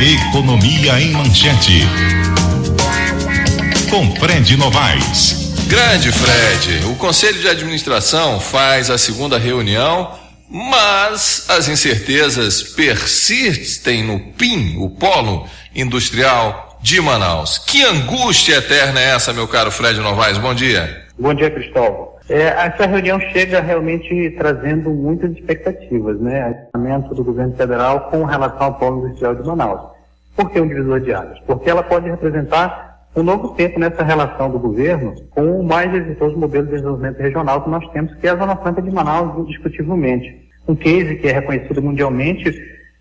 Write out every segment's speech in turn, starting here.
Economia em Manchete. Com Fred Novaes. Grande Fred, o Conselho de Administração faz a segunda reunião, mas as incertezas persistem no PIN, o Polo Industrial de Manaus. Que angústia eterna é essa, meu caro Fred Novaes? Bom dia. Bom dia, Cristóvão. É, essa reunião chega realmente trazendo muitas expectativas, né? Aumento do governo federal com relação ao polo industrial de Manaus. Por que um divisor de águas? Porque ela pode representar um novo tempo nessa relação do governo com o mais exitoso modelo de desenvolvimento regional que nós temos, que é a Zona Franca de Manaus, indiscutivelmente. Um case que é reconhecido mundialmente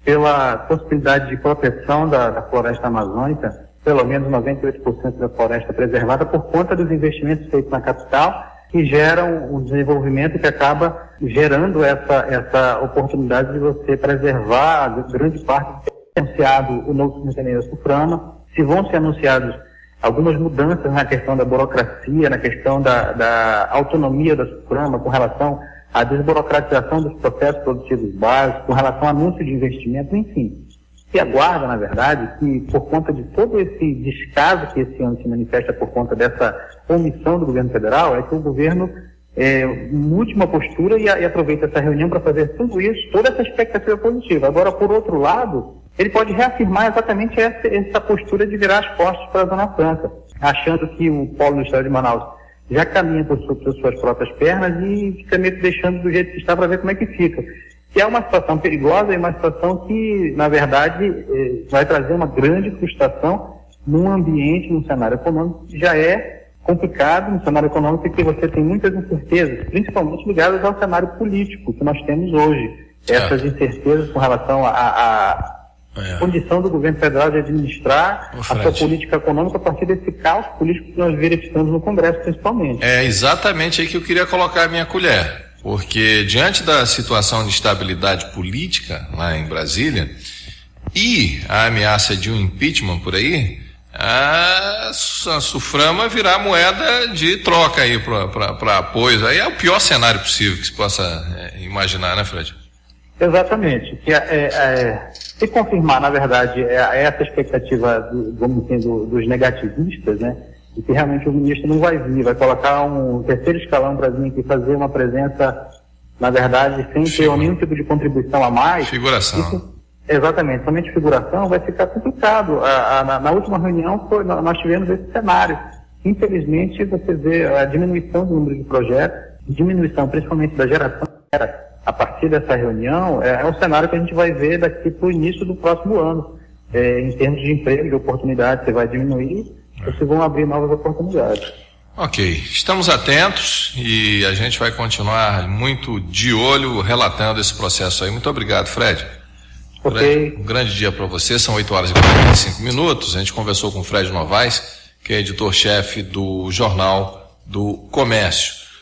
pela possibilidade de proteção da, da floresta amazônica, pelo menos 98% da floresta preservada, por conta dos investimentos feitos na capital que geram um desenvolvimento que acaba gerando essa, essa oportunidade de você preservar grande parte do anunciado o novo Centenário Suframa, se vão ser anunciados algumas mudanças na questão da burocracia, na questão da, da autonomia da Suframa com relação à desburocratização dos processos produtivos básicos, com relação ao anúncio de investimento, enfim se aguarda, na verdade, que por conta de todo esse descaso que esse ano se manifesta por conta dessa omissão do governo federal, é que o governo é, mude uma postura e, e aproveita essa reunião para fazer tudo isso, toda essa expectativa positiva. Agora, por outro lado, ele pode reafirmar exatamente essa, essa postura de virar as costas para a Zona Franca, achando que o polo do Estado de Manaus já caminha por, por suas próprias pernas e que deixando do jeito que está para ver como é que fica que é uma situação perigosa e uma situação que, na verdade, eh, vai trazer uma grande frustração num ambiente, num cenário econômico que já é complicado, num cenário econômico que você tem muitas incertezas, principalmente ligadas ao cenário político que nós temos hoje. Essas incertezas com relação à é. condição do governo federal de administrar a sua política econômica a partir desse caos político que nós verificamos no Congresso, principalmente. É exatamente aí que eu queria colocar a minha colher. Porque diante da situação de estabilidade política lá em Brasília e a ameaça de um impeachment por aí, a, a Suframa virá moeda de troca aí para apoio. Aí é o pior cenário possível que se possa é, imaginar, né, Fred? Exatamente. Que é, é, é se confirmar, na verdade, é, é essa expectativa do, do, dos negativistas, né? E que realmente o ministro não vai vir, vai colocar um terceiro escalão para vir aqui fazer uma presença, na verdade, sem ter nenhum tipo de contribuição a mais. Figuração. Isso, exatamente, somente figuração vai ficar complicado. A, a, na, na, última reunião foi, nós tivemos esse cenário. Infelizmente, você vê a diminuição do número de projetos, diminuição principalmente da geração a partir dessa reunião, é, é um cenário que a gente vai ver daqui para o início do próximo ano. É, em termos de emprego, de oportunidade, você vai diminuir vocês vão abrir novas oportunidades. Ok, estamos atentos e a gente vai continuar muito de olho relatando esse processo aí. Muito obrigado, Fred. Ok. Um grande dia para você, são 8 horas e 45 minutos. A gente conversou com o Fred Novaes, que é editor-chefe do Jornal do Comércio.